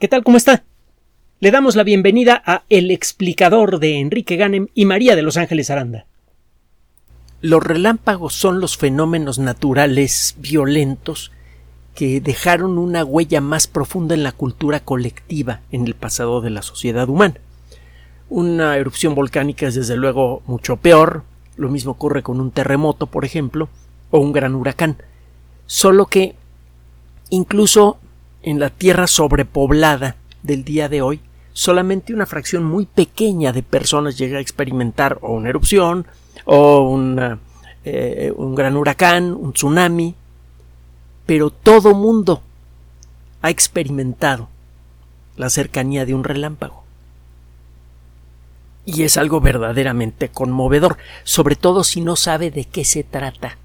¿Qué tal? ¿Cómo está? Le damos la bienvenida a El explicador de Enrique Ganem y María de Los Ángeles Aranda. Los relámpagos son los fenómenos naturales violentos que dejaron una huella más profunda en la cultura colectiva en el pasado de la sociedad humana. Una erupción volcánica es desde luego mucho peor, lo mismo ocurre con un terremoto, por ejemplo, o un gran huracán, solo que incluso en la tierra sobrepoblada del día de hoy, solamente una fracción muy pequeña de personas llega a experimentar o una erupción o eh, un gran huracán, un tsunami, pero todo mundo ha experimentado la cercanía de un relámpago. Y es algo verdaderamente conmovedor, sobre todo si no sabe de qué se trata.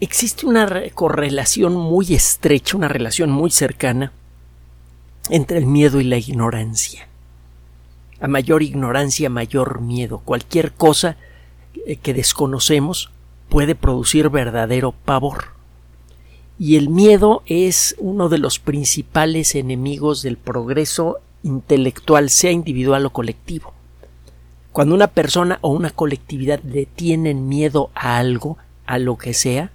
Existe una correlación muy estrecha, una relación muy cercana entre el miedo y la ignorancia. A mayor ignorancia, mayor miedo. Cualquier cosa eh, que desconocemos puede producir verdadero pavor. Y el miedo es uno de los principales enemigos del progreso intelectual, sea individual o colectivo. Cuando una persona o una colectividad le tienen miedo a algo, a lo que sea,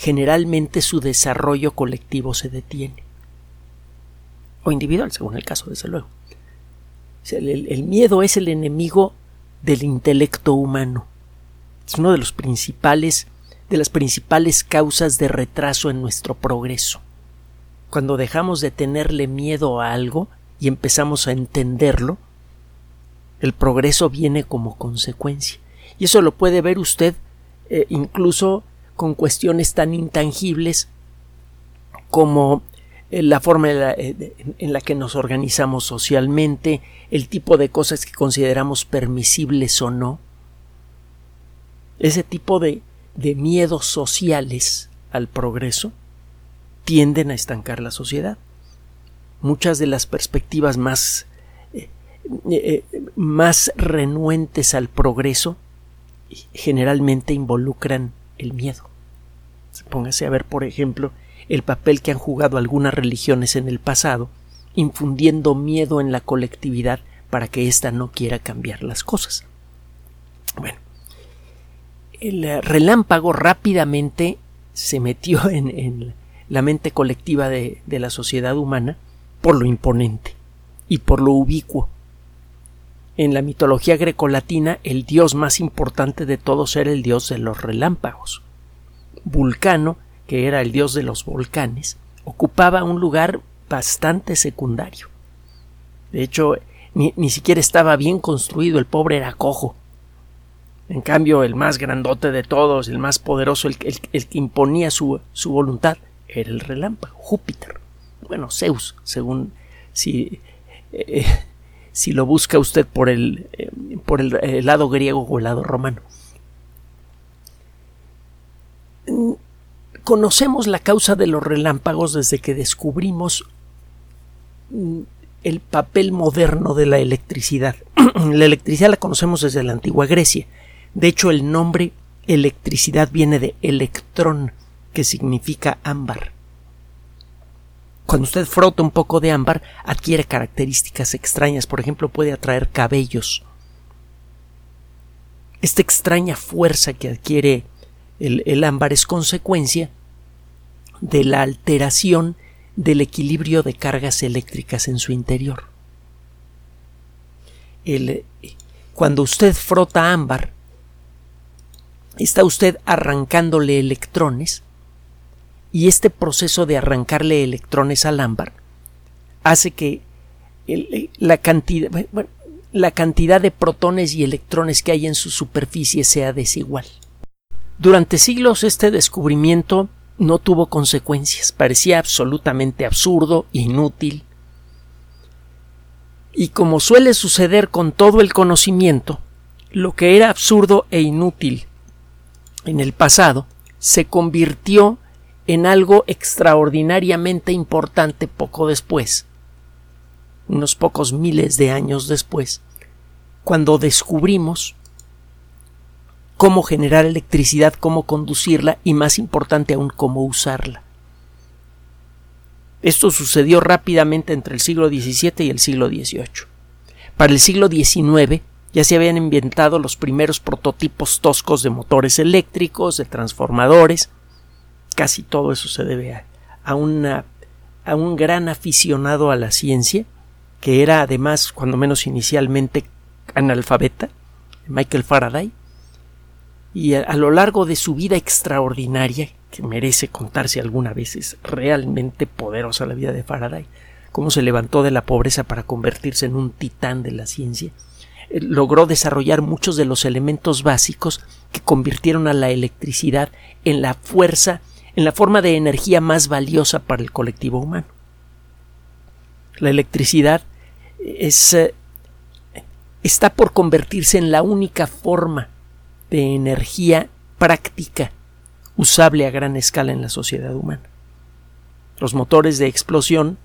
generalmente su desarrollo colectivo se detiene. O individual, según el caso, desde luego. El, miedo es el enemigo del intelecto humano. Es uno de los principales, de las principales causas de retraso en nuestro progreso. Cuando dejamos de tenerle miedo a algo y empezamos a entenderlo, el progreso viene como consecuencia. Y eso lo puede ver usted eh, incluso con cuestiones tan intangibles como eh, la forma eh, en la, que nos organizamos socialmente, el tipo de cosas que consideramos permisibles o no. Ese tipo de, de miedos sociales al progreso tienden a estancar la sociedad. Muchas de las perspectivas más, más renuentes al progreso generalmente involucran el miedo. Póngase a ver, por ejemplo, el papel que han jugado algunas religiones en el pasado, infundiendo miedo en la colectividad para que ésta no quiera cambiar las cosas. Bueno, el eh, relámpago rápidamente se metió en, la mente colectiva de, de la sociedad humana por lo imponente y por lo ubicuo. En la mitología grecolatina, el dios más importante de todos era el dios de los relámpagos. Vulcano, que era el dios de los volcanes, ocupaba un lugar bastante secundario. De hecho, ni, siquiera estaba bien construido, el pobre era cojo. En cambio, el más grandote de todos, el más poderoso, el, que imponía su, voluntad, era el relámpago, Júpiter. Bueno, Zeus, según si, eh, si lo busca usted por el, eh, por el lado griego o el lado romano. Conocemos la causa de los relámpagos desde que descubrimos mm, el papel moderno de la electricidad. la electricidad la conocemos desde la antigua Grecia. De hecho, el nombre electricidad viene de electrón, que significa ámbar. Cuando usted frota un poco de ámbar, adquiere características extrañas. Por ejemplo, puede atraer cabellos. Esta extraña fuerza que adquiere el, ámbar es consecuencia de la alteración del equilibrio de cargas eléctricas en su interior. cuando usted frota ámbar, está usted arrancándole electrones y este proceso de arrancarle electrones al ámbar hace que la, cantidad, la cantidad de protones y electrones que hay en su superficie sea desigual. Durante siglos este descubrimiento no tuvo consecuencias, parecía absolutamente absurdo, inútil. Y como suele suceder con todo el conocimiento, lo que era absurdo e inútil en el pasado se convirtió en algo extraordinariamente importante poco después, unos pocos miles de años después, cuando descubrimos cómo generar electricidad, cómo conducirla y más importante aún cómo usarla. Esto sucedió rápidamente entre el siglo XVII y el siglo XVIII. Para el siglo XIX ya se habían inventado los primeros prototipos toscos de motores eléctricos, de transformadores. Casi todo eso se debe a, a, un gran aficionado a la ciencia, que era además, cuando menos inicialmente, analfabeta, Michael Faraday, y a, lo largo de su vida extraordinaria, que merece contarse alguna vez, es realmente poderosa la vida de Faraday, cómo se levantó de la pobreza para convertirse en un titán de la ciencia, eh, logró desarrollar muchos de los elementos básicos que convirtieron a la electricidad en la fuerza, en la forma de energía más valiosa para el colectivo humano. La electricidad es, eh, está por convertirse en la única forma de energía práctica usable a gran escala en la sociedad humana. Los motores de explosión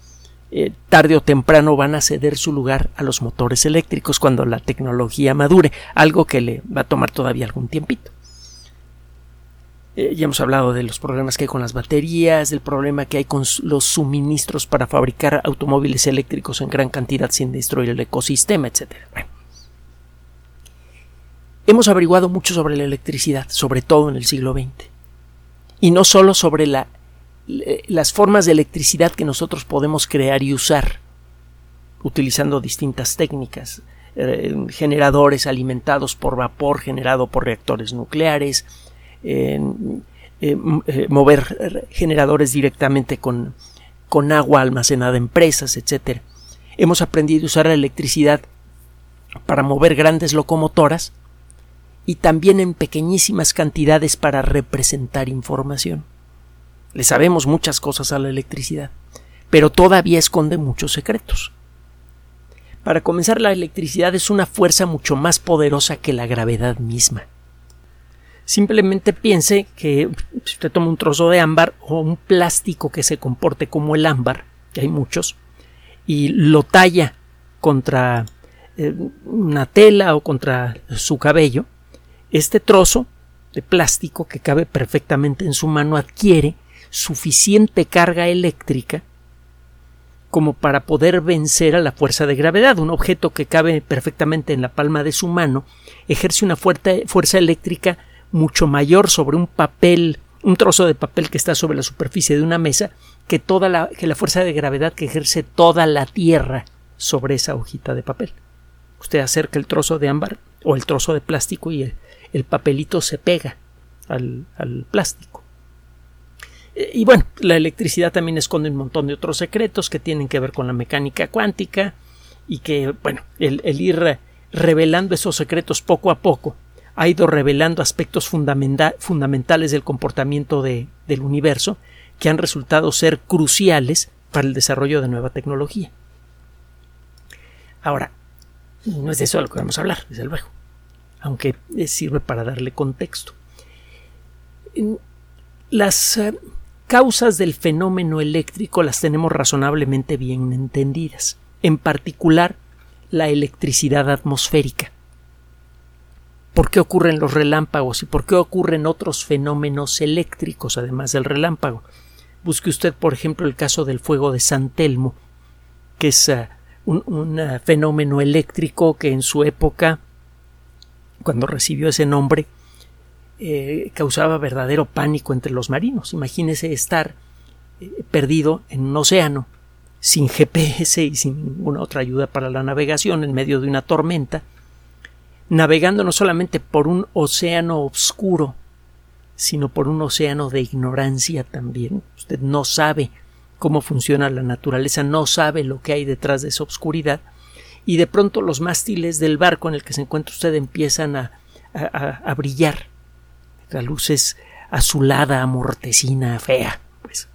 eh, tarde o temprano van a ceder su lugar a los motores eléctricos cuando la tecnología madure, algo que le va a tomar todavía algún tiempito. Eh, ya hemos hablado de los problemas que hay con las baterías, del problema que hay con los suministros para fabricar automóviles eléctricos en gran cantidad sin destruir el ecosistema, etc. Hemos averiguado mucho sobre la electricidad, sobre todo en el siglo XX. Y no solo sobre la, las formas de electricidad que nosotros podemos crear y usar, utilizando distintas técnicas, eh, generadores alimentados por vapor generado por reactores nucleares, eh, eh, mover generadores directamente con, con agua almacenada en presas, etc. Hemos aprendido a usar la electricidad para mover grandes locomotoras y también en pequeñísimas cantidades para representar información. Le sabemos muchas cosas a la electricidad, pero todavía esconde muchos secretos. Para comenzar, la electricidad es una fuerza mucho más poderosa que la gravedad misma. Simplemente piense que si usted toma un trozo de ámbar o un plástico que se comporte como el ámbar, que hay muchos, y lo talla contra eh, una tela o contra su cabello, este trozo de plástico que cabe perfectamente en su mano adquiere suficiente carga eléctrica como para poder vencer a la fuerza de gravedad. Un objeto que cabe perfectamente en la palma de su mano ejerce una fuerza eléctrica mucho mayor sobre un papel, un trozo de papel que está sobre la superficie de una mesa, que toda la, que la fuerza de gravedad que ejerce toda la Tierra sobre esa hojita de papel. Usted acerca el trozo de ámbar o el trozo de plástico y el papelito se pega al, plástico. Eh, y bueno, la electricidad también esconde un montón de otros secretos que tienen que ver con la mecánica cuántica y que, bueno, el, ir revelando esos secretos poco a poco ha ido revelando aspectos fundamentales del comportamiento del universo que han resultado ser cruciales para el desarrollo de nueva tecnología. Ahora, no es de eso de lo que vamos a hablar, desde luego aunque sirve para darle contexto. Las eh, causas del fenómeno eléctrico las tenemos razonablemente bien entendidas, en particular la electricidad atmosférica. ¿Por qué ocurren los relámpagos y por qué ocurren otros fenómenos eléctricos además del relámpago? Busque usted, por ejemplo, el caso del fuego de San Telmo, que es eh, un, eh, fenómeno eléctrico que en su época cuando recibió ese nombre, eh, causaba verdadero pánico entre los marinos. Imagínese estar eh, perdido en un océano, sin GPS y sin ninguna otra ayuda para la navegación, en medio de una tormenta, navegando no solamente por un océano oscuro, sino por un océano de ignorancia también. Usted no sabe cómo funciona la naturaleza, no sabe lo que hay detrás de esa oscuridad, y de pronto los mástiles del barco en el que se encuentra usted empiezan a, a, brillar. La luz es azulada, mortecina, fea. Pues.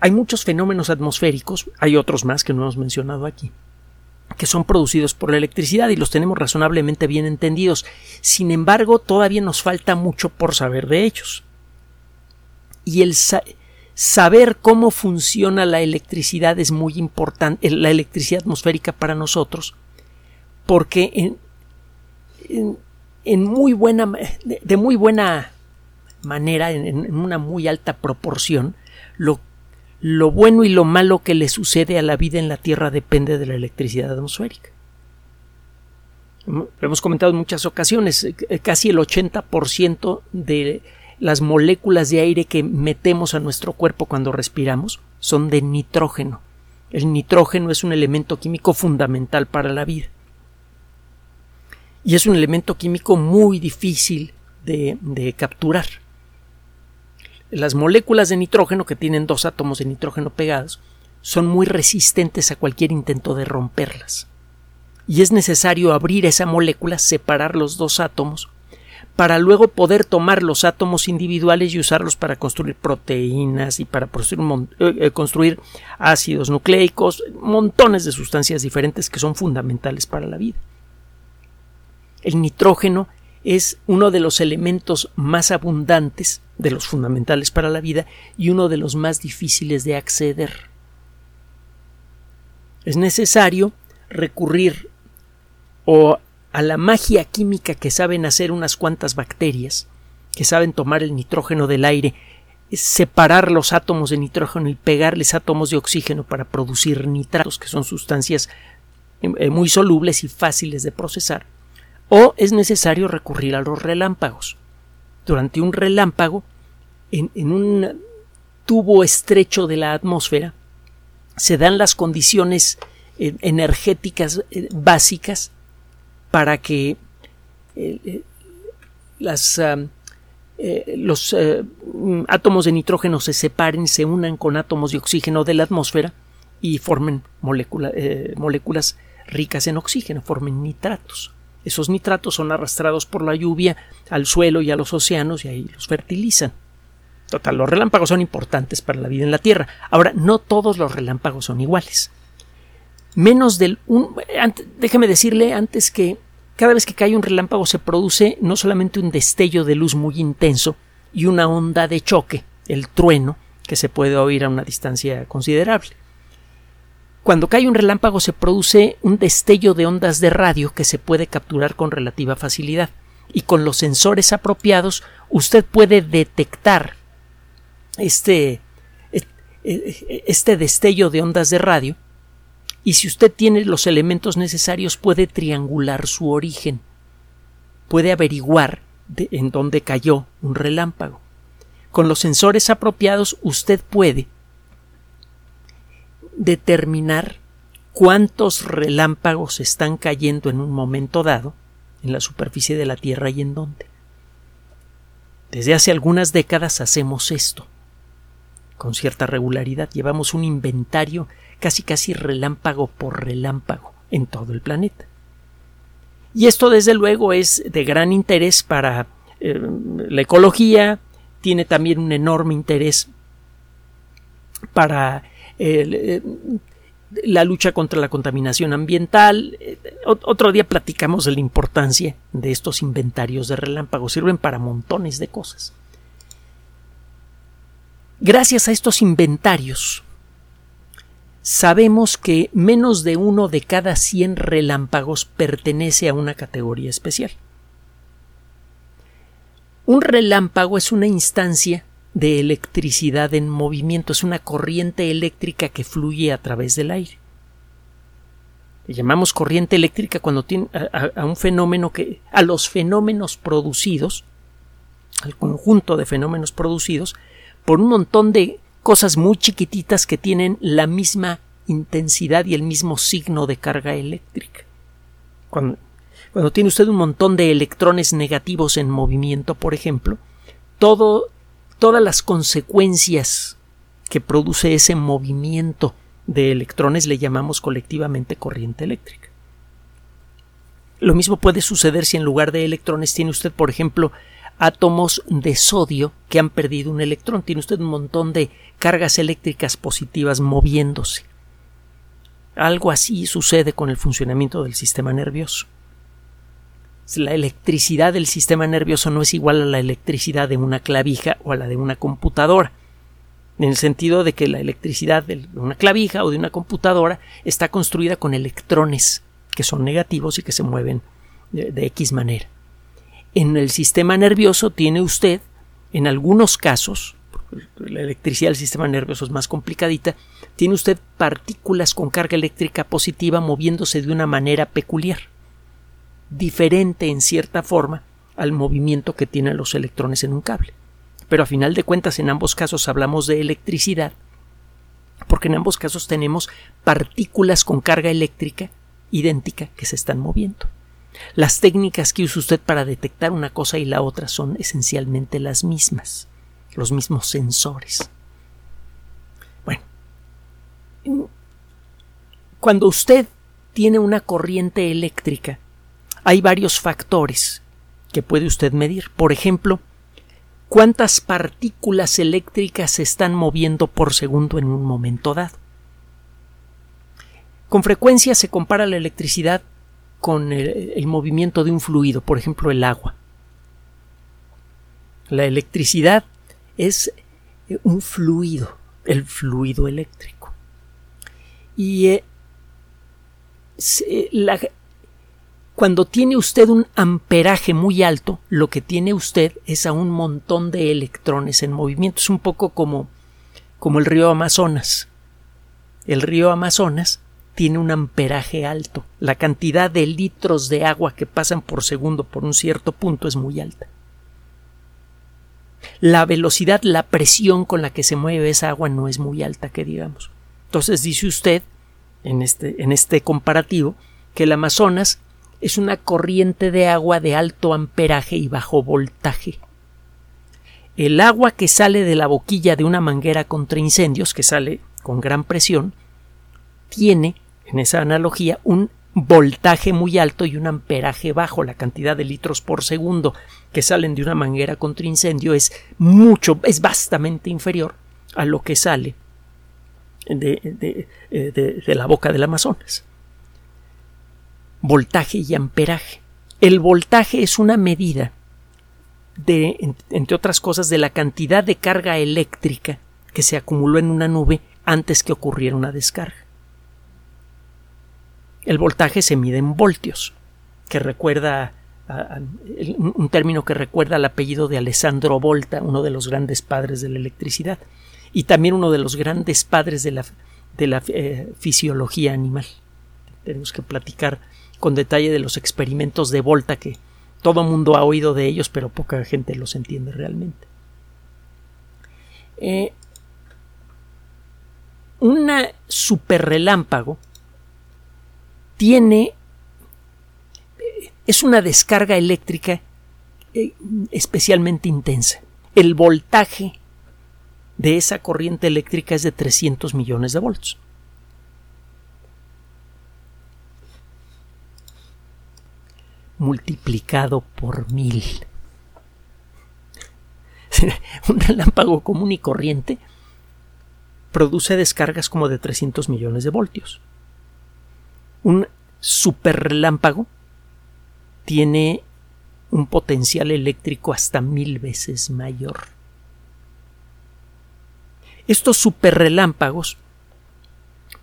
Hay muchos fenómenos atmosféricos, hay otros más que no hemos mencionado aquí, que son producidos por la electricidad y los tenemos razonablemente bien entendidos. Sin embargo, todavía nos falta mucho por saber de ellos. Y el, saber cómo funciona la electricidad es muy importante, la electricidad atmosférica para nosotros, porque en, muy buena, de, muy buena manera, en, una muy alta proporción, lo, lo bueno y lo malo que le sucede a la vida en la Tierra depende de la electricidad atmosférica. Lo hemos comentado en muchas ocasiones, eh, casi el 80% de las moléculas de aire que metemos a nuestro cuerpo cuando respiramos son de nitrógeno. El nitrógeno es un elemento químico fundamental para la vida. Y es un elemento químico muy difícil de, de capturar. Las moléculas de nitrógeno, que tienen dos átomos de nitrógeno pegados, son muy resistentes a cualquier intento de romperlas. Y es necesario abrir esa molécula, separar los dos átomos, para luego poder tomar los átomos individuales y usarlos para construir proteínas y para construir, eh, eh, construir, ácidos nucleicos, montones de sustancias diferentes que son fundamentales para la vida. El nitrógeno es uno de los elementos más abundantes, de los fundamentales para la vida, y uno de los más difíciles de acceder. Es necesario recurrir o a la magia química que saben hacer unas cuantas bacterias, que saben tomar el nitrógeno del aire, separar los átomos de nitrógeno y pegarles átomos de oxígeno para producir nitratos, que son sustancias eh, muy solubles y fáciles de procesar, o es necesario recurrir a los relámpagos. Durante un relámpago, en, en un tubo estrecho de la atmósfera, se dan las condiciones eh, energéticas eh, básicas para que eh, eh, las, eh, los átomos de nitrógeno se separen, se unan con átomos de oxígeno de la atmósfera y formen moléculas ricas en oxígeno, formen nitratos. Esos nitratos son arrastrados por la lluvia al suelo y a los océanos y ahí los fertilizan. Total, los relámpagos son importantes para la vida en la Tierra. Ahora, no todos los relámpagos son iguales menos del un, déjeme decirle antes que cada vez que cae un relámpago se produce no solamente un destello de luz muy intenso y una onda de choque, el trueno, que se puede oír a una distancia considerable. Cuando cae un relámpago se produce un destello de ondas de radio que se puede capturar con relativa facilidad y con los sensores apropiados usted puede detectar este, este destello de ondas de radio y si usted tiene los elementos necesarios puede triangular su origen, puede averiguar en dónde cayó un relámpago. Con los sensores apropiados usted puede determinar cuántos relámpagos están cayendo en un momento dado en la superficie de la Tierra y en dónde. Desde hace algunas décadas hacemos esto. Con cierta regularidad llevamos un inventario casi casi relámpago por relámpago en todo el planeta. Y esto desde luego es de gran interés para eh, la ecología, tiene también un enorme interés para eh, la lucha contra la contaminación ambiental. Otro día platicamos de la importancia de estos inventarios de relámpagos. Sirven para montones de cosas. Gracias a estos inventarios, sabemos que menos de uno de cada 100 relámpagos pertenece a una categoría especial. Un relámpago es una instancia de electricidad en movimiento, es una corriente eléctrica que fluye a través del aire. Le llamamos corriente eléctrica cuando tiene a, un fenómeno que a los fenómenos producidos, al conjunto de fenómenos producidos por un montón de cosas muy chiquititas que tienen la misma intensidad y el mismo signo de carga eléctrica. Cuando, tiene usted un montón de electrones negativos en movimiento, por ejemplo, todas las consecuencias que produce ese movimiento de electrones le llamamos colectivamente corriente eléctrica. Lo mismo puede suceder si en lugar de electrones tiene usted, por ejemplo, átomos de sodio que han perdido un electrón. Tiene usted un montón de cargas eléctricas positivas moviéndose. Algo así sucede con el funcionamiento del sistema nervioso. La electricidad del sistema nervioso no es igual a la electricidad de una clavija o a la de una computadora, en el sentido de que la electricidad de una clavija o de una computadora está construida con electrones que son negativos y que se mueven de, de X manera en el sistema nervioso tiene usted, en algunos casos, la electricidad del sistema nervioso es más complicadita, tiene usted partículas con carga eléctrica positiva moviéndose de una manera peculiar, diferente en cierta forma al movimiento que tienen los electrones en un cable. Pero a final de cuentas, en ambos casos hablamos de electricidad, porque en ambos casos tenemos partículas con carga eléctrica idéntica que se están moviendo. Las técnicas que usa usted para detectar una cosa y la otra son esencialmente las mismas, los mismos sensores. Bueno, cuando usted tiene una corriente eléctrica, hay varios factores que puede usted medir. Por ejemplo, cuántas partículas eléctricas se están moviendo por segundo en un momento dado. Con frecuencia se compara la electricidad con el, movimiento de un fluido, por ejemplo el agua. La electricidad es eh, un fluido, el fluido eléctrico. Y eh, cuando tiene usted un amperaje muy alto, lo que tiene usted es a un montón de electrones en movimiento. Es un poco como, como el río Amazonas. El río Amazonas tiene un amperaje alto. La cantidad de litros de agua que pasan por segundo por un cierto punto es muy alta. La velocidad, la presión con la que se mueve esa agua no es muy alta, que digamos. Entonces dice usted, en este, en este comparativo, que el Amazonas es una corriente de agua de alto amperaje y bajo voltaje. El agua que sale de la boquilla de una manguera contra incendios, que sale con gran presión, tiene en esa analogía, un voltaje muy alto y un amperaje bajo. La cantidad de litros por segundo que salen de una manguera contra incendio es mucho, es vastamente inferior a lo que sale de, de la boca del Amazonas. Voltaje y amperaje. El voltaje es una medida de, entre otras cosas, de la cantidad de carga eléctrica que se acumuló en una nube antes que ocurriera una descarga. El voltaje se mide en voltios, que recuerda un término que recuerda al apellido de Alessandro Volta, uno de los grandes padres de la electricidad, y también uno de los grandes padres de la, de la eh, fisiología animal. Tenemos que platicar con detalle de los experimentos de Volta que todo mundo ha oído de ellos, pero poca gente los entiende realmente. Eh, un superrelámpago tiene es una descarga eléctrica eh, especialmente intensa. El voltaje de esa corriente eléctrica es de 300 millones de volts. multiplicado por mil. Un relámpago común y corriente produce descargas como de 300 millones de voltios un superrelámpago tiene un potencial eléctrico hasta mil veces mayor. Estos superrelámpagos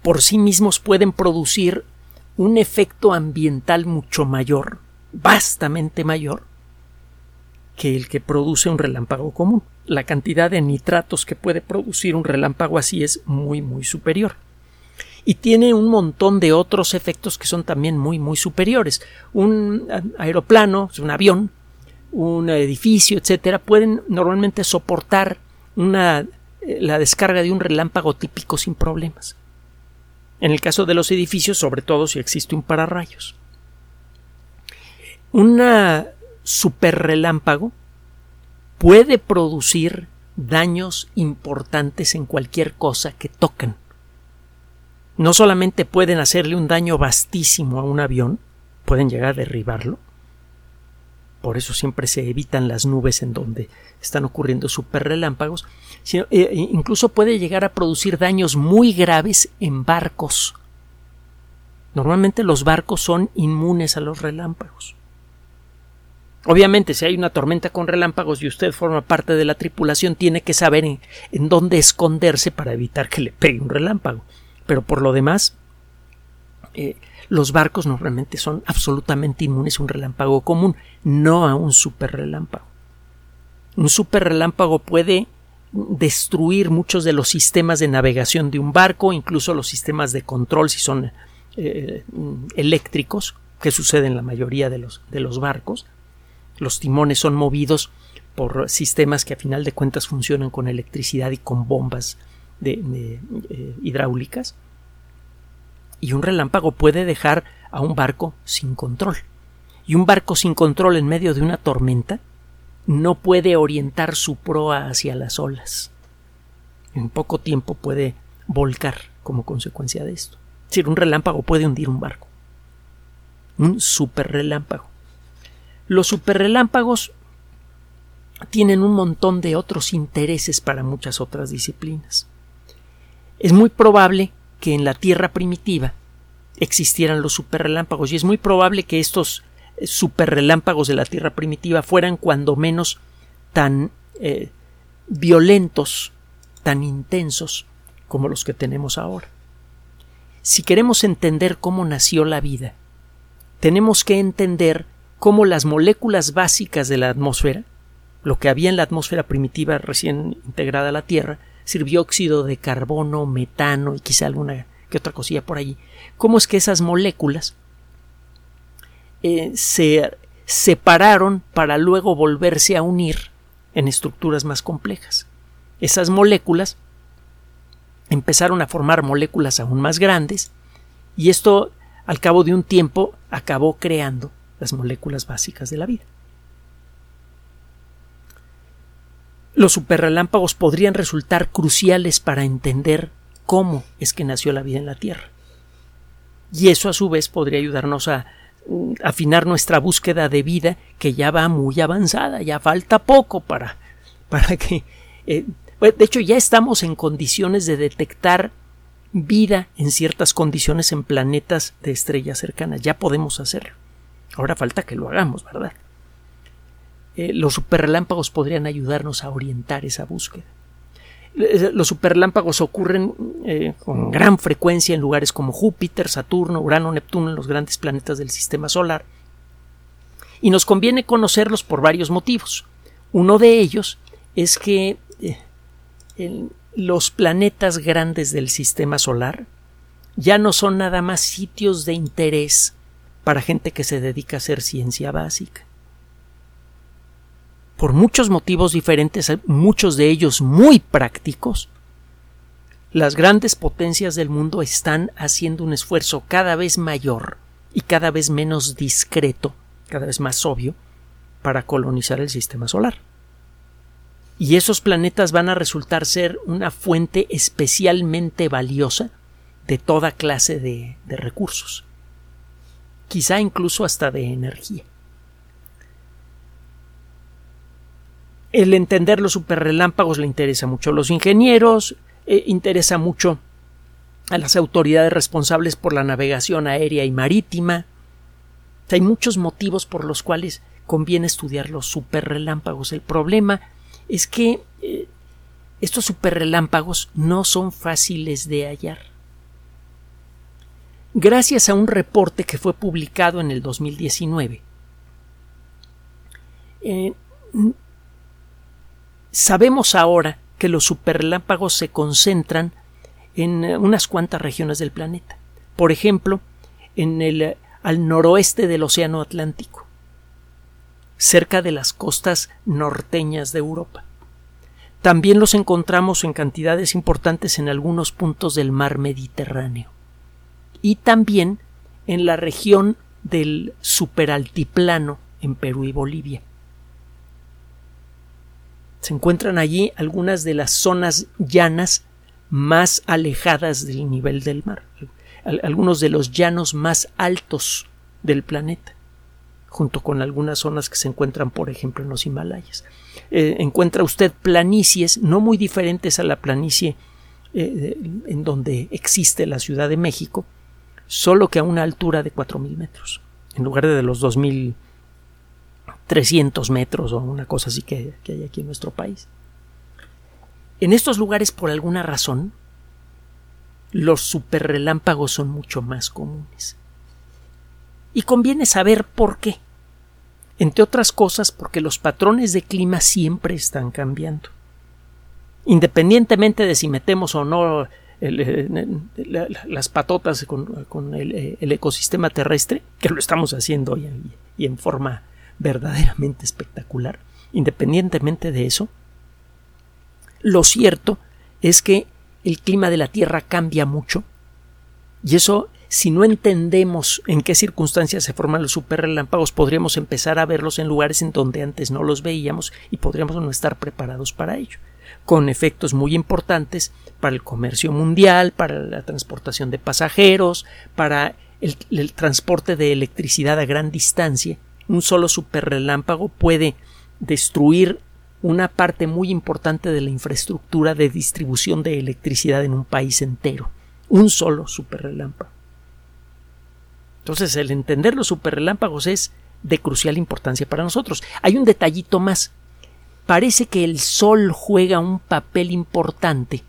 por sí mismos pueden producir un efecto ambiental mucho mayor, vastamente mayor, que el que produce un relámpago común. La cantidad de nitratos que puede producir un relámpago así es muy, muy superior y tiene un montón de otros efectos que son también muy muy superiores. Un aeroplano, un avión, un edificio, etcétera, pueden normalmente soportar una, eh, la descarga de un relámpago típico sin problemas. En el caso de los edificios, sobre todo si existe un pararrayos. Un superrelámpago puede producir daños importantes en cualquier cosa que tocan no solamente pueden hacerle un daño vastísimo a un avión, pueden llegar a derribarlo. Por eso siempre se evitan las nubes en donde están ocurriendo superrelámpagos, sino eh, incluso puede llegar a producir daños muy graves en barcos. Normalmente los barcos son inmunes a los relámpagos. Obviamente, si hay una tormenta con relámpagos y usted forma parte de la tripulación, tiene que saber en dónde esconderse para evitar que le pegue un relámpago pero por lo demás, eh, los barcos normalmente son absolutamente inmunes a un relámpago común, no a un super relámpago. Un super relámpago puede destruir muchos de los sistemas de navegación de un barco, incluso los sistemas de control si son eh, eléctricos, que sucede en la mayoría de los, de los barcos. Los timones son movidos por sistemas que a final de cuentas funcionan con electricidad y con bombas de, eh, hidráulicas. Y un relámpago puede dejar a un barco sin control. Y un barco sin control en medio de una tormenta no puede orientar su proa hacia las olas. En poco tiempo puede volcar como consecuencia de esto. Es decir, un relámpago puede hundir un barco. Un superrelámpago. Los superrelámpagos tienen un montón de otros intereses para muchas otras disciplinas. Es muy probable que en la Tierra primitiva existieran los superrelámpagos y es muy probable que estos superrelámpagos de la Tierra primitiva fueran cuando menos tan eh, violentos, tan intensos como los que tenemos ahora. Si queremos entender cómo nació la vida, tenemos que entender cómo las moléculas básicas de la atmósfera, lo que había en la atmósfera primitiva recién integrada a la Tierra, sirvió óxido de carbono, metano y quizá alguna que otra cosilla por allí, cómo es que esas moléculas eh, se separaron para luego volverse a unir en estructuras más complejas. Esas moléculas empezaron a formar moléculas aún más grandes y esto al cabo de un tiempo acabó creando las moléculas básicas de la vida. Los superrelámpagos podrían resultar cruciales para entender cómo es que nació la vida en la Tierra. Y eso a su vez podría ayudarnos a mm, afinar nuestra búsqueda de vida que ya va muy avanzada, ya falta poco para, para que... Eh, de hecho, ya estamos en condiciones de detectar vida en ciertas condiciones en planetas de estrellas cercanas. Ya podemos hacerlo. Ahora falta que lo hagamos, ¿verdad? Eh, los superrelámpagos podrían ayudarnos a orientar esa búsqueda. Eh, los superrelámpagos ocurren eh, con gran frecuencia en lugares como Júpiter, Saturno, Urano, Neptuno, en los grandes planetas del sistema solar. Y nos conviene conocerlos por varios motivos. Uno de ellos es que los planetas grandes del sistema solar ya no son nada más sitios de interés para gente que se dedica a hacer ciencia básica por muchos motivos diferentes, muchos de ellos muy prácticos, las grandes potencias del mundo están haciendo un esfuerzo cada vez mayor y cada vez menos discreto, cada vez más obvio, para colonizar el sistema solar. Y esos planetas van a resultar ser una fuente especialmente valiosa de toda clase de, de recursos, quizá incluso hasta de energía. El entender los superrelámpagos le interesa mucho a los ingenieros, eh, interesa mucho a las autoridades responsables por la navegación aérea y marítima. hay muchos motivos por los cuales conviene estudiar los superrelámpagos. El problema es que eh, estos superrelámpagos no son fáciles de hallar. Gracias a un reporte que fue publicado en el 2019, eh, Sabemos ahora que los superrelámpagos se concentran en eh, unas cuantas regiones del planeta. Por ejemplo, en el, eh, al noroeste del Océano Atlántico, cerca de las costas norteñas de Europa. También los encontramos en cantidades importantes en algunos puntos del mar Mediterráneo. Y también en la región del superaltiplano en Perú y Bolivia. Se encuentran allí algunas de las zonas llanas más alejadas del nivel del mar, algunos de los llanos más altos del planeta, junto con algunas zonas que se encuentran, por ejemplo, en los Himalayas. Eh, encuentra usted planicies no muy diferentes a la planicie eh, en donde existe la Ciudad de México, solo que a una altura de 4.000 metros, en lugar de los 2.000 300 metros o una cosa así que, hay aquí en nuestro país. En estos lugares, por alguna razón, los superrelámpagos son mucho más comunes. Y conviene saber por qué. Entre otras cosas, porque los patrones de clima siempre están cambiando. Independientemente de si metemos o no las patotas con, el, ecosistema terrestre, que lo estamos haciendo hoy y en forma verdaderamente espectacular, independientemente de eso, lo cierto es que el clima de la Tierra cambia mucho y eso si no entendemos en qué circunstancias se forman los superrelámpagos, podríamos empezar a verlos en lugares en donde antes no los veíamos y podríamos no estar preparados para ello, con efectos muy importantes para el comercio mundial, para la transportación de pasajeros, para el, el transporte de electricidad a gran distancia. Un solo superrelámpago puede destruir una parte muy importante de la infraestructura de distribución de electricidad en un país entero. Un solo superrelámpago. Entonces, el entender los superrelámpagos es de crucial importancia para nosotros. Hay un detallito más. Parece que el Sol juega un papel importante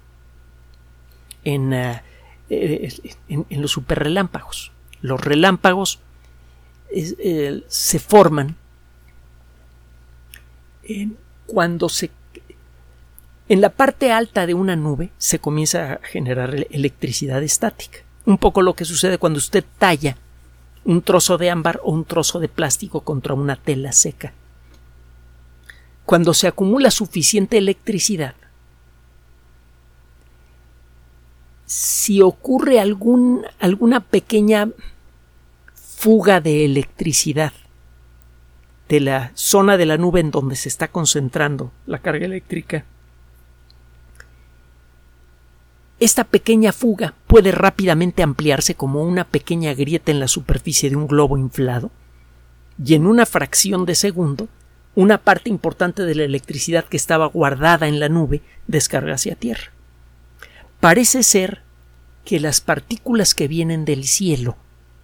en, eh, eh, en, los superrelámpagos. Los relámpagos eh, se forman cuando se en la parte alta de una nube se comienza a generar electricidad estática. Un poco lo que sucede cuando usted talla un trozo de ámbar o un trozo de plástico contra una tela seca. Cuando se acumula suficiente electricidad, si ocurre algún, alguna pequeña fuga de electricidad de la zona de la nube en donde se está concentrando la carga eléctrica. Esta pequeña fuga puede rápidamente ampliarse como una pequeña grieta en la superficie de un globo inflado y en una fracción de segundo una parte importante de la electricidad que estaba guardada en la nube descarga hacia tierra. Parece ser que las partículas que vienen del cielo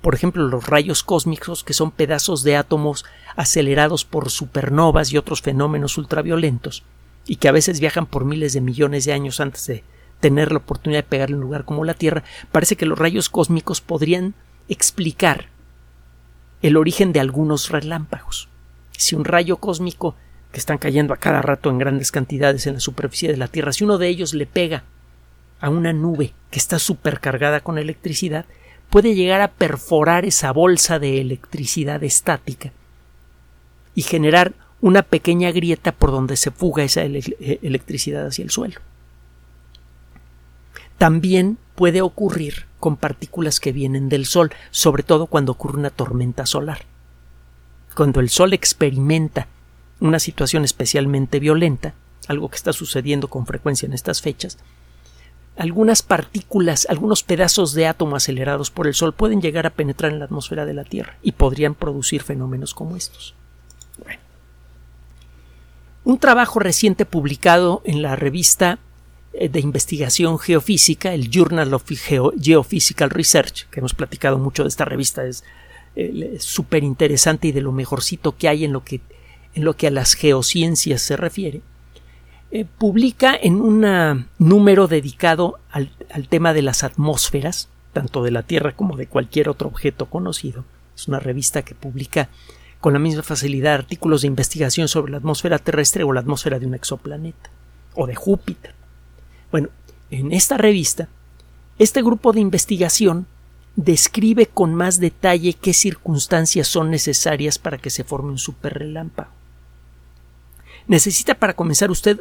por ejemplo los rayos cósmicos, que son pedazos de átomos acelerados por supernovas y otros fenómenos ultraviolentos, y que a veces viajan por miles de millones de años antes de tener la oportunidad de pegar en un lugar como la Tierra, parece que los rayos cósmicos podrían explicar el origen de algunos relámpagos. Si un rayo cósmico que están cayendo a cada rato en grandes cantidades en la superficie de la Tierra, si uno de ellos le pega a una nube que está supercargada con electricidad, puede llegar a perforar esa bolsa de electricidad estática y generar una pequeña grieta por donde se fuga esa eh, electricidad hacia el suelo. También puede ocurrir con partículas que vienen del Sol, sobre todo cuando ocurre una tormenta solar. Cuando el Sol experimenta una situación especialmente violenta, algo que está sucediendo con frecuencia en estas fechas, algunas partículas, algunos pedazos de átomo acelerados por el Sol pueden llegar a penetrar en la atmósfera de la Tierra y podrían producir fenómenos como estos. Un trabajo reciente publicado en la revista eh, de investigación geofísica, el Journal of Geophysical Research, que hemos platicado mucho de esta revista, es eh, súper interesante y de lo mejorcito que hay en lo que, en lo que a las geociencias se refiere eh, publica en un número dedicado al, tema de las atmósferas, tanto de la Tierra como de cualquier otro objeto conocido. Es una revista que publica con la misma facilidad artículos de investigación sobre la atmósfera terrestre o la atmósfera de un exoplaneta o de Júpiter. Bueno, en esta revista, este grupo de investigación describe con más detalle qué circunstancias son necesarias para que se forme un superrelámpago. Necesita para comenzar usted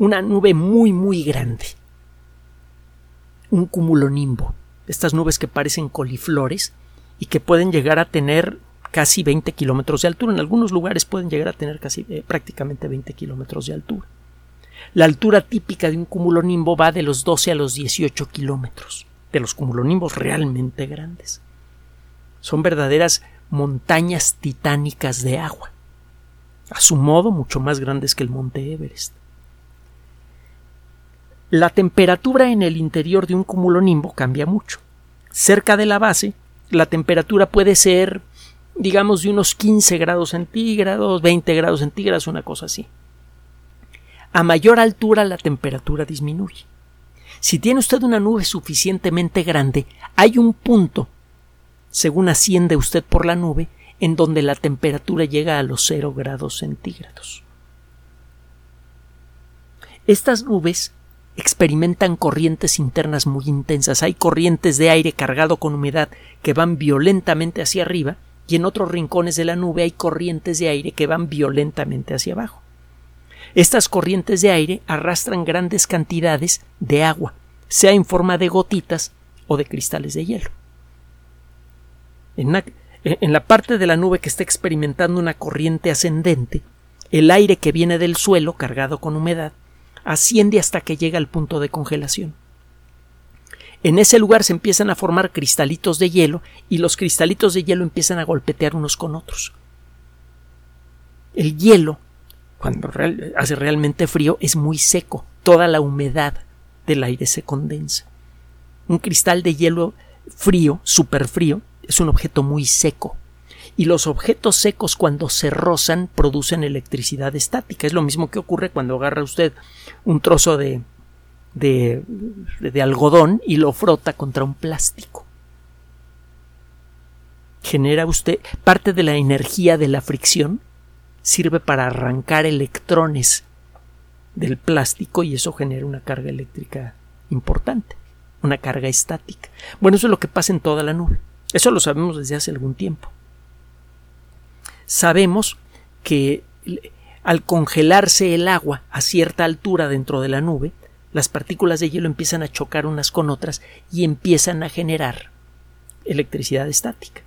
una nube muy muy grande. Un cumulonimbo. Estas nubes que parecen coliflores y que pueden llegar a tener casi 20 kilómetros de altura. En algunos lugares pueden llegar a tener casi eh, prácticamente 20 kilómetros de altura. La altura típica de un cumulonimbo va de los 12 a los 18 kilómetros. De los cumulonimbos realmente grandes. Son verdaderas montañas titánicas de agua. A su modo, mucho más grandes que el monte Everest. La temperatura en el interior de un cumulonimbo cambia mucho. Cerca de la base, la temperatura puede ser, digamos, de unos 15 grados centígrados, 20 grados centígrados, una cosa así. A mayor altura la temperatura disminuye. Si tiene usted una nube suficientemente grande, hay un punto, según asciende usted por la nube, en donde la temperatura llega a los 0 grados centígrados. Estas nubes experimentan corrientes internas muy intensas. Hay corrientes de aire cargado con humedad que van violentamente hacia arriba y en otros rincones de la nube hay corrientes de aire que van violentamente hacia abajo. Estas corrientes de aire arrastran grandes cantidades de agua, sea en forma de gotitas o de cristales de hielo. En, la parte de la nube que está experimentando una corriente ascendente, el aire que viene del suelo cargado con humedad asciende hasta que llega al punto de congelación. En ese lugar se empiezan a formar cristalitos de hielo y los cristalitos de hielo empiezan a golpetear unos con otros. El hielo, cuando hace realmente frío, es muy seco. Toda la humedad del aire se condensa. Un cristal de hielo frío, súper frío, es un objeto muy seco. Y los objetos secos cuando se rozan producen electricidad estática. Es lo mismo que ocurre cuando agarra usted un trozo de, de, de algodón y lo frota contra un plástico. Genera usted parte de la energía de la fricción sirve para arrancar electrones del plástico y eso genera una carga eléctrica importante, una carga estática. Bueno, eso es lo que pasa en toda la nube. Eso lo sabemos desde hace algún tiempo. Sabemos que al congelarse el agua a cierta altura dentro de la nube, las partículas de hielo empiezan a chocar unas con otras y empiezan a generar electricidad estática.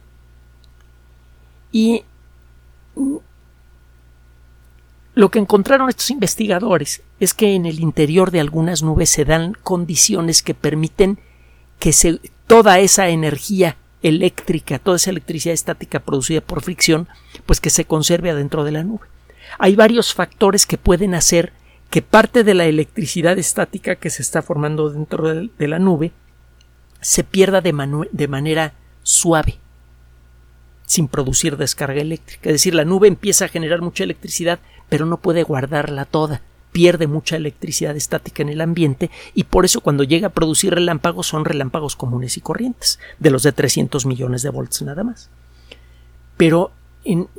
Y lo que encontraron estos investigadores es que en el interior de algunas nubes se dan condiciones que permiten que toda esa energía eléctrica, toda esa electricidad estática producida por fricción, pues que se conserve adentro de la nube. Hay varios factores que pueden hacer que parte de la electricidad estática que se está formando dentro de la nube se pierda de, de manera suave, sin producir descarga eléctrica. Es decir, la nube empieza a generar mucha electricidad, pero no puede guardarla toda pierde mucha electricidad estática en el ambiente y por eso cuando llega a producir relámpagos son relámpagos comunes y corrientes, de los de 300 millones de volts nada más. Pero en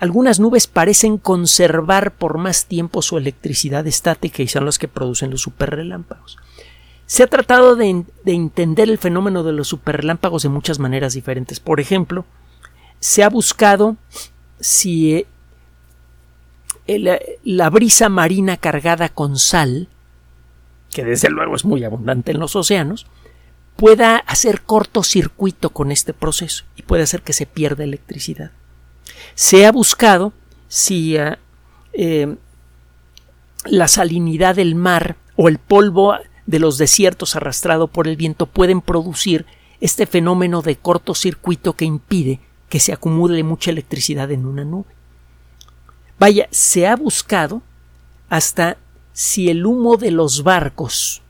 algunas nubes parecen conservar por más tiempo su electricidad estática y son las que producen los superrelámpagos. Se ha tratado de, de entender el fenómeno de los superrelámpagos de muchas maneras diferentes. Por ejemplo, se ha buscado si la brisa marina cargada con sal, que desde luego es muy abundante en los océanos, pueda hacer cortocircuito con este proceso y puede hacer que se pierda electricidad. Se ha buscado si eh, eh, la salinidad del mar o el polvo de los desiertos arrastrado por el viento pueden producir este fenómeno de cortocircuito que impide que se acumule mucha electricidad en una nube. Vaya, se ha buscado hasta si el humo de los barcos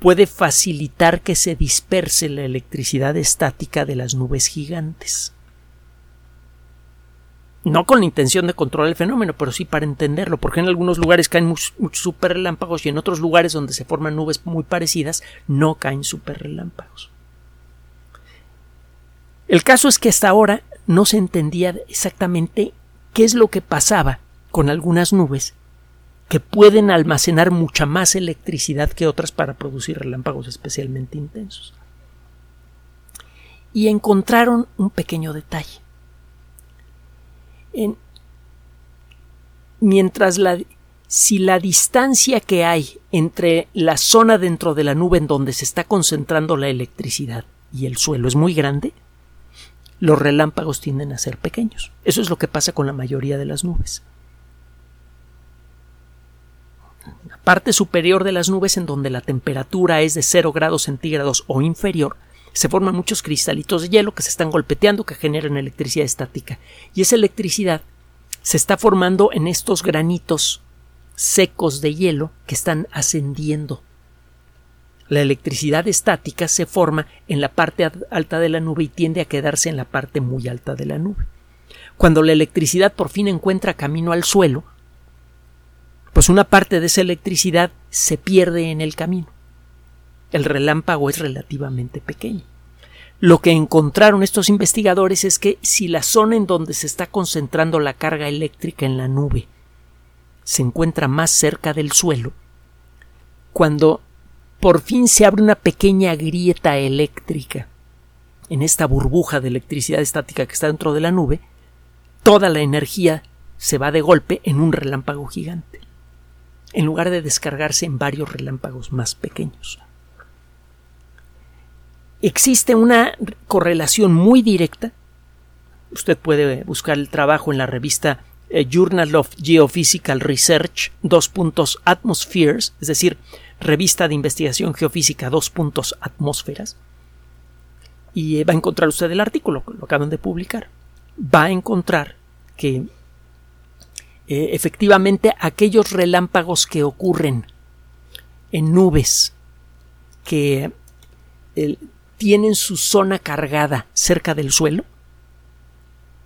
puede facilitar que se disperse la electricidad estática de las nubes gigantes. No con la intención de controlar el fenómeno, pero sí para entenderlo, porque en algunos lugares caen muchos, superrelámpagos y en otros lugares donde se forman nubes muy parecidas no caen superrelámpagos. El caso es que hasta ahora no se entendía exactamente qué es lo que pasaba con algunas nubes que pueden almacenar mucha más electricidad que otras para producir relámpagos especialmente intensos. Y encontraron un pequeño detalle. mientras la, si la distancia que hay entre la zona dentro de la nube en donde se está concentrando la electricidad y el suelo es muy grande, los relámpagos tienden a ser pequeños. Eso es lo que pasa con la mayoría de las nubes. La parte superior de las nubes, en donde la temperatura es de 0 grados centígrados o inferior, se forman muchos cristalitos de hielo que se están golpeteando que generan electricidad estática. Y esa electricidad se está formando en estos granitos secos de hielo que están ascendiendo la electricidad estática se forma en la parte alta de la nube y tiende a quedarse en la parte muy alta de la nube. Cuando la electricidad por fin encuentra camino al suelo, pues una parte de esa electricidad se pierde en el camino. El relámpago es relativamente pequeño. Lo que encontraron estos investigadores es que si la zona en donde se está concentrando la carga eléctrica en la nube se encuentra más cerca del suelo, cuando por fin se abre una pequeña grieta eléctrica en esta burbuja de electricidad estática que está dentro de la nube, toda la energía se va de golpe en un relámpago gigante, en lugar de descargarse en varios relámpagos más pequeños. Existe una correlación muy directa. Usted puede buscar el trabajo en la revista eh, Journal of Geophysical Research, dos puntos atmospheres, es decir, revista de investigación geofísica, dos atmósferas. Y eh, va a encontrar usted el artículo, lo acaban de publicar. Va a encontrar que eh, efectivamente aquellos relámpagos que ocurren en nubes que tienen su zona cargada cerca del suelo,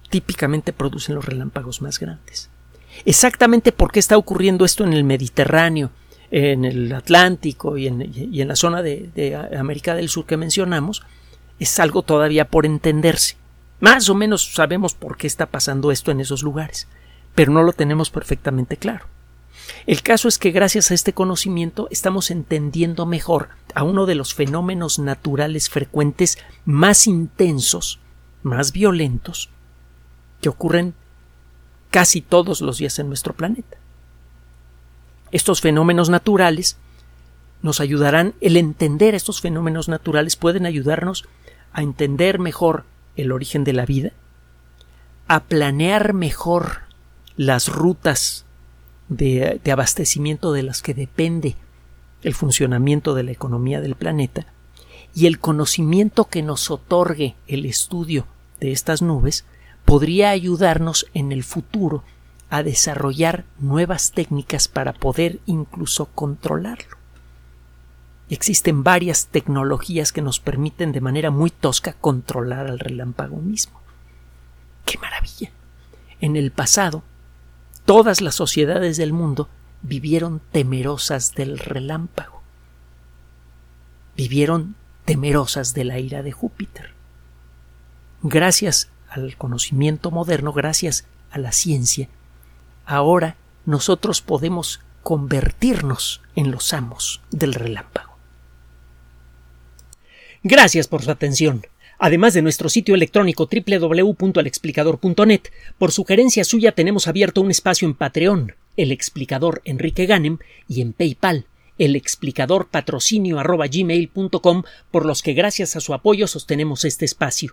típicamente producen los relámpagos más grandes. Exactamente por qué está ocurriendo esto en el Mediterráneo, en el Atlántico y en, la zona de, América del Sur que mencionamos, es algo todavía por entenderse. Más o menos sabemos por qué está pasando esto en esos lugares, pero no lo tenemos perfectamente claro. El caso es que gracias a este conocimiento estamos entendiendo mejor a uno de los fenómenos naturales frecuentes más intensos, más violentos, que ocurren casi todos los días en nuestro planeta. Estos fenómenos naturales nos ayudarán, el entender estos fenómenos naturales pueden ayudarnos a entender mejor el origen de la vida, a planear mejor las rutas de, de, abastecimiento de las que depende el funcionamiento de la economía del planeta y el conocimiento que nos otorgue el estudio de estas nubes podría ayudarnos en el futuro a desarrollar nuevas técnicas para poder incluso controlarlo. Existen varias tecnologías que nos permiten de manera muy tosca controlar al relámpago mismo. ¡Qué maravilla! En el pasado, todas las sociedades del mundo vivieron temerosas del relámpago. Vivieron temerosas de la ira de Júpiter. Gracias al conocimiento moderno, gracias a la ciencia, ahora nosotros podemos convertirnos en los amos del relámpago. Gracias por su atención. Además de nuestro sitio electrónico www.alexplicador.net, por sugerencia suya tenemos abierto un espacio en Patreon, el explicador Enrique Ganem, y en PayPal, el explicador patrocinio por los que gracias a su apoyo sostenemos este espacio.